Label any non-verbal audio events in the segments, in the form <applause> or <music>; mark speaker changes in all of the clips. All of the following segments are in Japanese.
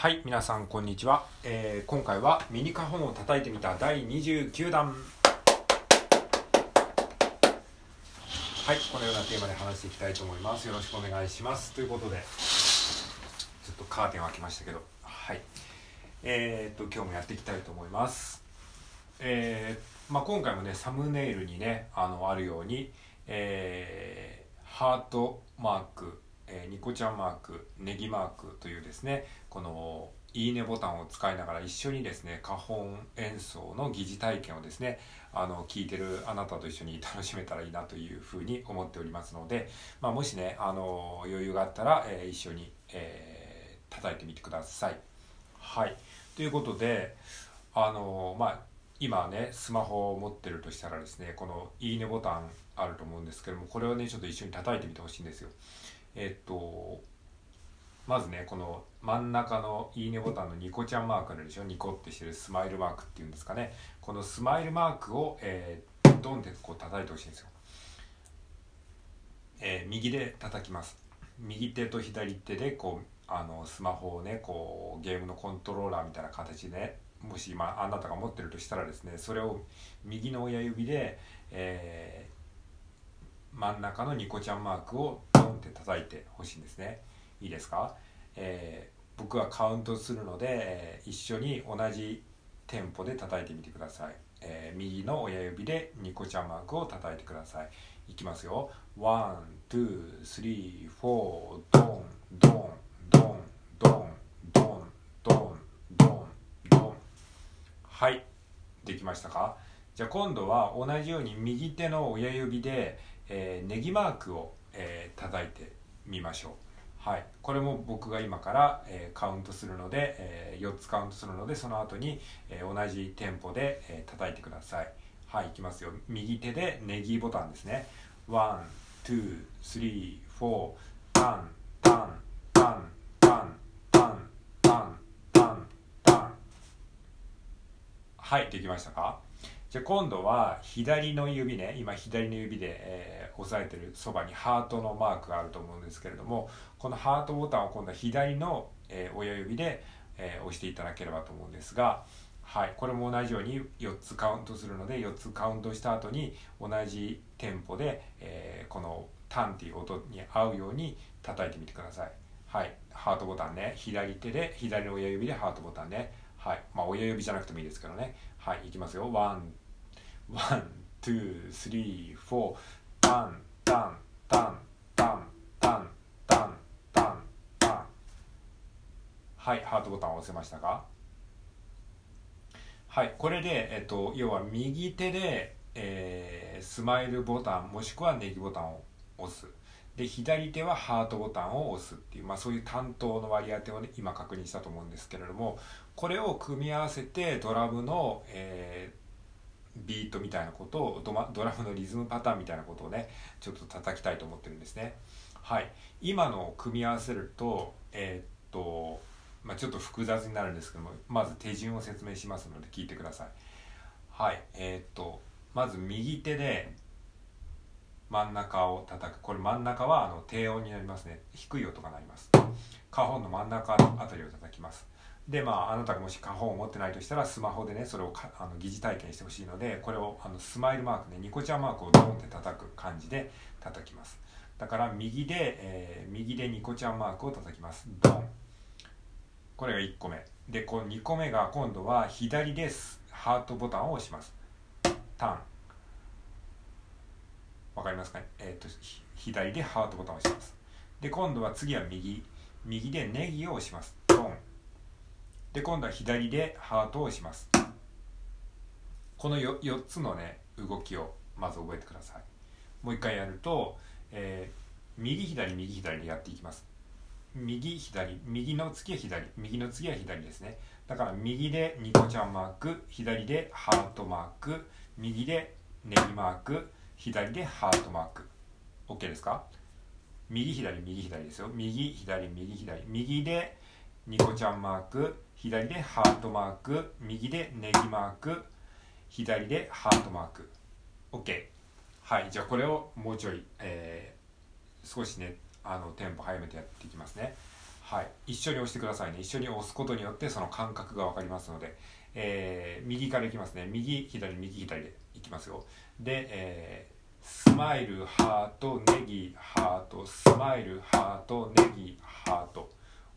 Speaker 1: はい、皆さんこんにちは。えー今回はミニカホンを叩いてみた第29弾。はい、このようなテーマで話していきたいと思います。よろしくお願いします。ということで、ちょっとカーテンを開けましたけど、はい。えー、っと、今日もやっていきたいと思います。えーまあ、今回もね、サムネイルにね、あの、あるように、えーハートマーク、えーニコちゃんマーク、ネギマークというですね、このいいねボタンを使いながら一緒にですね花本演奏の疑似体験をですねあの聞いてるあなたと一緒に楽しめたらいいなというふうに思っておりますので、まあ、もしねあの余裕があったら、えー一緒に、えー叩いてみてください。はいということであのまあ今ねスマホを持ってるとしたらですねこのいいねボタンあると思うんですけどもこれをねちょっと一緒に叩いてみてほしいんですよ。えっとまずねこの真ん中のいいねボタンのニコちゃんマークあるでしょ？ニコってしてるスマイルマークっていうんですかね。このスマイルマークを、えードンってこう叩いてほしいんですよ、えー右で叩きます。右手と左手でこうあのスマホをねこうゲームのコントローラーみたいな形でねもし今あなたが持ってるとしたらですねそれを右の親指で、えー真ん中のニコちゃんマークをドンって叩いてほしいんですね。いいですか、えー僕はカウントするので、えー一緒に同じテンポで叩いてみてください、えー右の親指でニコちゃんマークを叩いてください。いきますよ。ワン、ツー、スリー、フォー、ドン、ドン、ドン、ドン、ドン、ドン、ドン、ドンはい。できましたか？じゃあ今度は同じように右手の親指で、えー、ネギマークを、えー、叩いてみましょう。はい、これも僕が今から、えー、カウントするので、えー、4つカウントするのでその後に、えー、同じテンポで、えー、叩いてください。はいいきますよ。右手でネギボタンですね。ワン、ツー、スリー、フォータン、タン、タン、タン、タン、タン、タン、タン。はい、できましたか？じゃ今度は左の指ね今左の指で、えー押さえてるそばにハートのマークがあると思うんですけれどもこのハートボタンを今度は左の、えー親指で、えー押していただければと思うんですがはいこれも同じように4つカウントするので4つカウントした後に同じテンポで、えこのタンっていう音に合うように叩いてみてください。はいハートボタンね左手で左の親指でハートボタンね。はいまあ親指じゃなくてもいいですけどね。はいいきますよ。ワンワン、ツー、スリー、フォー、タン、タン、タン、タン、タン、タン、タン、タン。はい、ハートボタンを押せましたか？はい、これで、えっと、要は右手で、えースマイルボタンもしくはネギボタンを押す。で、左手はハートボタンを押すっていう、まあそういう担当の割り当てをね、今確認したと思うんですけれども、これを組み合わせてドラムの、えービートみたいなことをドドラムのリズムパターンみたいなことをねちょっと叩きたいと思ってるんですね。はい。今のを組み合わせるとえーっと、まあ、ちょっと複雑になるんですけどもまず手順を説明しますので聞いてください。はい。えーっとまず右手で真ん中を叩く。これ真ん中はあの低音になりますね。低い音が鳴ります。カホンの真ん中あたりを叩きます。でまああなたがもしカホンを持ってないとしたらスマホでねそれをかあの疑似体験してほしいのでこれをあのスマイルマークねニコちゃんマークをドンって叩く感じで叩きます。だから右で、えー右でニコちゃんマークを叩きます。ドン。これが1個目。でこの2個目が今度は左ですハートボタンを押します。タン。わかりますかね？えっ、と左でハートボタンを押します。で今度は次は右。右でネギを押します。で今度は左でハートを押します。この 4, 4つのね動きをまず覚えてください。もう一回やると、えー右左右左でやっていきます。右左右の次は左右の次は左ですね。だから右でニコちゃんマーク左でハートマーク右でネギマーク左でハートマーク。OK ですか？右左右左ですよ。右左右左。右でニコちゃんマーク左でハートマーク右でネギマーク左でハートマーク。OK はいじゃあこれをもうちょい、えー少しねあのテンポ早めてやっていきますね。はい、一緒に押してくださいね。一緒に押すことによってその感覚が分かりますので、えー、右からいきますね。右左右左でいきますよ。で、えー、スマイルハートネギハートスマイルハートネギハート。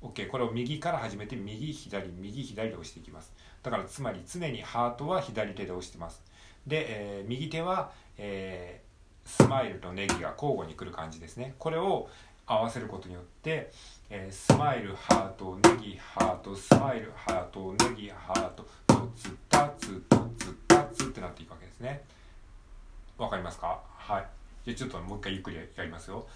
Speaker 1: OK これを右から始めて右左右左で押していきます。だからつまり常にハートは左手で押してます。で、えー、右手は、えー、スマイルとネギが交互に来る感じですね。これを合わせることによって、えー、スマイルハートネギハートスマイルハートネギハートトツタツトツタツってなっていくわけですね。わかりますか？はい。じゃあちょっともう一回ゆっくりやりますよ。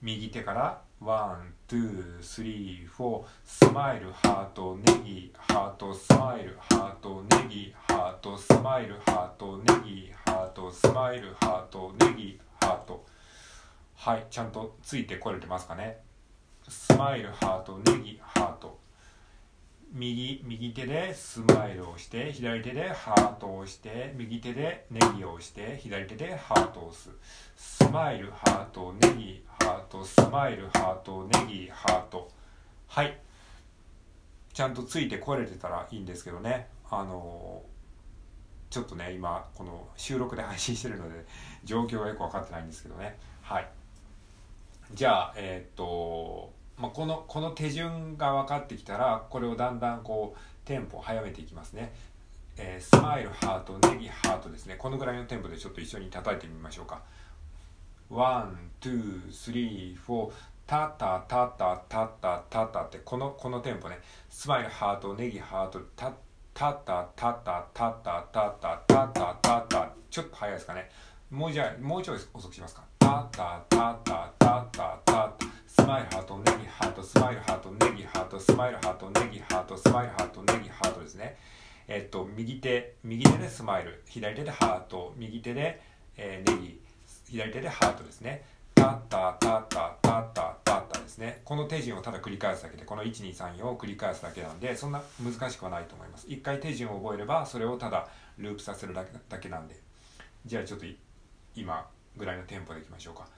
Speaker 1: 右手からワン、ツー、スリー、フォースマイル、ハート、ネギ、ハート、スマイル、ハート、ネギ、ハート、スマイル、ハート、ネギ、ハート、スマイル、ハート、ネギ、ハート。はいちゃんとついてこれてますかね。スマイル、ハート、ネギ、ハート右右手でスマイルをして左手でハートを押して右手でネギを押して左手でハートを押す。スマイルハートネギハートスマイルハートネギハート。はい。ちゃんとついてこれてたらいいんですけどね。あのちょっとね今この収録で配信してるので状況がよく分かってないんですけどね。はい。じゃあえー、っとまあ、このこの手順が分かってきたらこれをだんだんこうテンポを速めていきますね、えー、スマイルハートネギハートですね。このぐらいのテンポでちょっと一緒に叩いてみましょうか。ワン、ツー、スリー、フォー、タタタタタタタタってこのこのテンポね。スマイルハートネギハートタタタタタタタタタタタタタちょっと早いですかねもうじゃあもうちょい遅くしますかタタタタタタタスマイルハートネギハートスマイルハートネギハートスマイルハートネギハートスマイルハートネギハートですね。えっと右手右手でスマイル左手でハート右手で、えー、ネギ左手でハートですね。タッタタッタタッタタッタですね。この手順をただ繰り返すだけでこの1234を繰り返すだけなんでそんな難しくはないと思います。一回手順を覚えればそれをただループさせるだけなんで。じゃあちょっと今ぐらいのテンポでいきましょうか。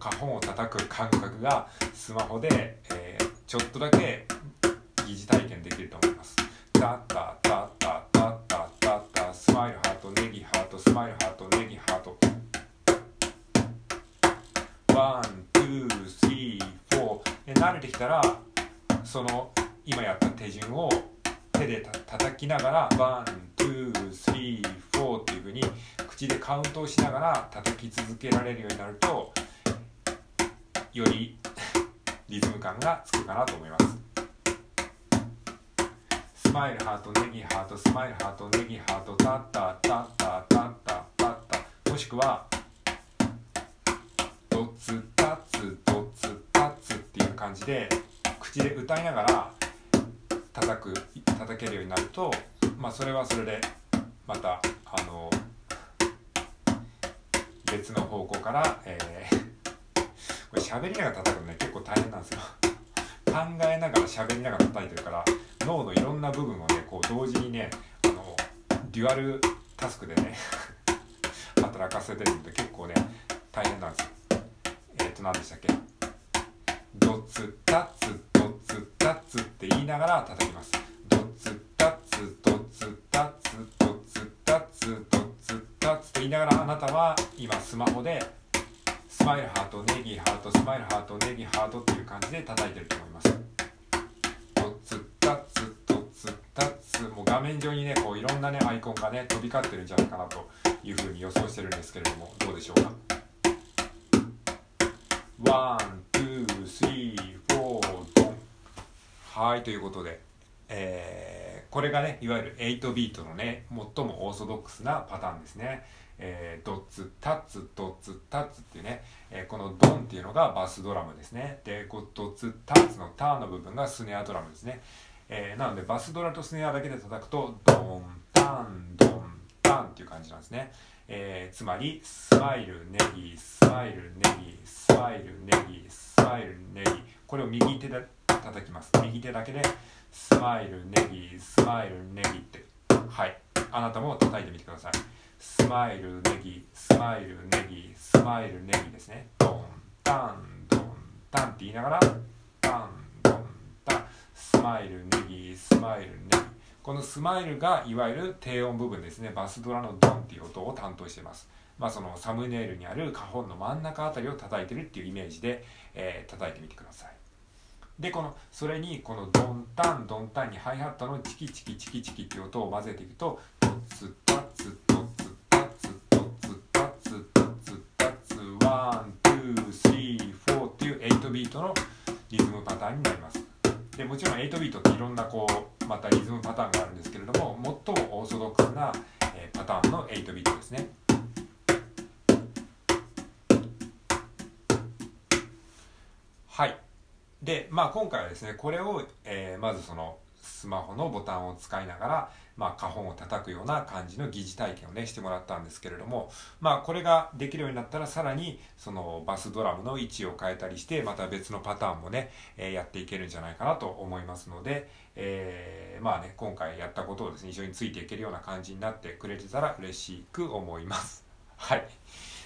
Speaker 1: カホンを叩く感覚がスマホで、えー、ちょっとだけ疑似体験できると思います。タッタタッタタッタタッタスマイルハートネギハートスマイルハートネギハートワン、ツー、スリー、フォー慣れてきたらその今やった手順を手でた叩きながらワン、ツー、スリー、フォーっていうふうに口でカウントをしながら叩き続けられるようになるとよりリズム感がつくかなと思います。スマイルハートネギハートスマイルハートネギハートタッタッタッタッタッタタッタもしくはドツタツドツタツっていう感じで口で歌いながら叩く叩けるようになるとまあそれはそれでまたあの別の方向から、えー、喋りながら叩くのね結構大変なんですよ。考えながら喋りながら叩いてるから脳のいろんな部分をねこう同時にねあのデュアルタスクでね <laughs> 働かせてるんで結構ね大変なんですよ。えっ、ー、と何でしたっけ？ドツタツドツタツって言いながら叩きます。ドツタツドツタツドツタツドツタツって言いながらあなたは今スマホでマイルハートネギハートスマイルハートネギハートっていう感じで叩いてると思います。ドツタツドツタツもう画面上にねこういろんなねアイコンがね飛び交ってるんじゃないかなというふうに予想してるんですけれどもどうでしょうかワン、ツー、スリー、フォー、ドンはいということでえー、これがねいわゆる8ビートのね最もオーソドックスなパターンですね。えー、ドッツタッツドッツタッツっていうね、えー、このドンっていうのがバスドラムですね。でこうドッツタッツのタンの部分がスネアドラムですね、えー、なのでバスドラとスネアだけで叩くとドンタンドンタンっていう感じなんですね、えー、つまりスマイルネギスマイルネギスマイルネギスマイルネギ。これを右手で叩きます。右手だけでスマイルネギスマイルネギって。はい。あなたも叩いてみてください。スマイルネギスマイルネギスマイルネギですね。ドンタンドンタンって言いながらタンドンタン。スマイルネギスマイルネギ。このスマイルがいわゆる低音部分ですね。バスドラのドンっていう音を担当しています。まあそのサムネイルにあるカホンの真ん中あたりを叩いてるっていうイメージで、えー、叩いてみてください。でこのそれにこのドンタンドンタンにハイハットのチキチキチキチキっていう音を混ぜていくとトツタツトツタツトツタツトツタツ one two three four っていう8ビートのリズムパターンになりますでもちろん8ビートっていろんなこうまたリズムパターンがあるんですけれども最もオーソドックスな、えパターンの8ビートですねはいで、まあ、今回はですねこれを、えー、まずそのスマホのボタンを使いながら、まあ、花本を叩くような感じの疑似体験をねしてもらったんですけれども、まあ、これができるようになったらさらにそのバスドラムの位置を変えたりしてまた別のパターンもね、えー、やっていけるんじゃないかなと思いますので、えー、まあね今回やったことをですね一緒についていけるような感じになってくれてたら嬉しく思います。はい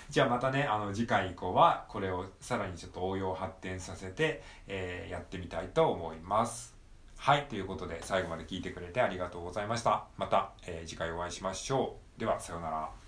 Speaker 1: <laughs> じゃあまたね、あの次回以降はこれをさらにちょっと応用発展させて、えー、やってみたいと思います。はい、ということで最後まで聞いてくれてありがとうございました。また、えー、次回お会いしましょう。では、さようなら。